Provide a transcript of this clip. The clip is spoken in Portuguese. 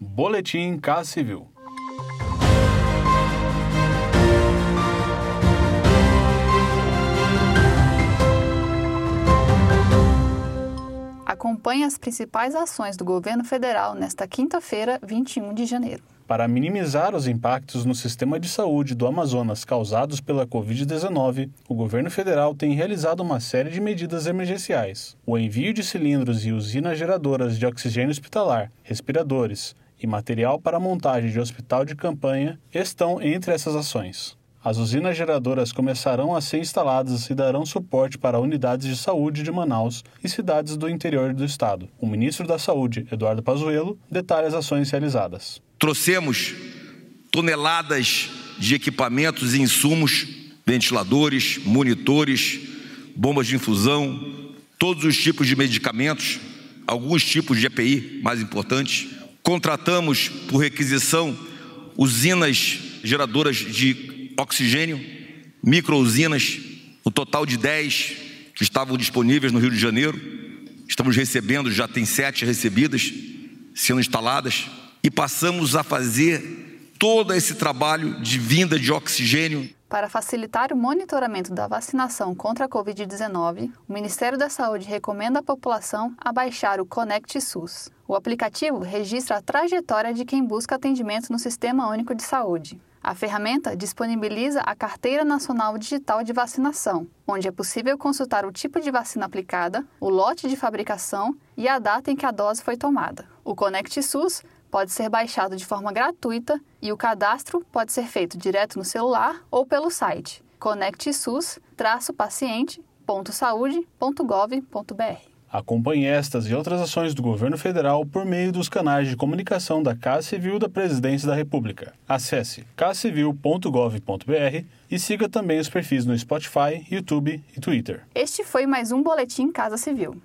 Boletim Casa Civil. Acompanhe as principais ações do governo federal nesta quinta-feira, 21 de janeiro. Para minimizar os impactos no sistema de saúde do Amazonas causados pela Covid-19, o governo federal tem realizado uma série de medidas emergenciais. O envio de cilindros e usinas geradoras de oxigênio hospitalar, respiradores e material para montagem de hospital de campanha estão entre essas ações. As usinas geradoras começarão a ser instaladas e darão suporte para unidades de saúde de Manaus e cidades do interior do estado. O ministro da Saúde, Eduardo Pazuello, detalha as ações realizadas. Trouxemos toneladas de equipamentos e insumos, ventiladores, monitores, bombas de infusão, todos os tipos de medicamentos, alguns tipos de EPI mais importantes. Contratamos por requisição usinas geradoras de oxigênio, microusinas, o total de 10 que estavam disponíveis no Rio de Janeiro. Estamos recebendo, já tem sete recebidas, sendo instaladas, e passamos a fazer todo esse trabalho de vinda de oxigênio. Para facilitar o monitoramento da vacinação contra a Covid-19, o Ministério da Saúde recomenda à população a baixar o Conect SUS. O aplicativo registra a trajetória de quem busca atendimento no Sistema Único de Saúde. A ferramenta disponibiliza a Carteira Nacional Digital de Vacinação, onde é possível consultar o tipo de vacina aplicada, o lote de fabricação e a data em que a dose foi tomada. O Conect SUS pode ser baixado de forma gratuita e o cadastro pode ser feito direto no celular ou pelo site conectsus-paciente.saude.gov.br. Acompanhe estas e outras ações do governo federal por meio dos canais de comunicação da Casa Civil da Presidência da República. Acesse casacivil.gov.br e siga também os perfis no Spotify, YouTube e Twitter. Este foi mais um Boletim Casa Civil.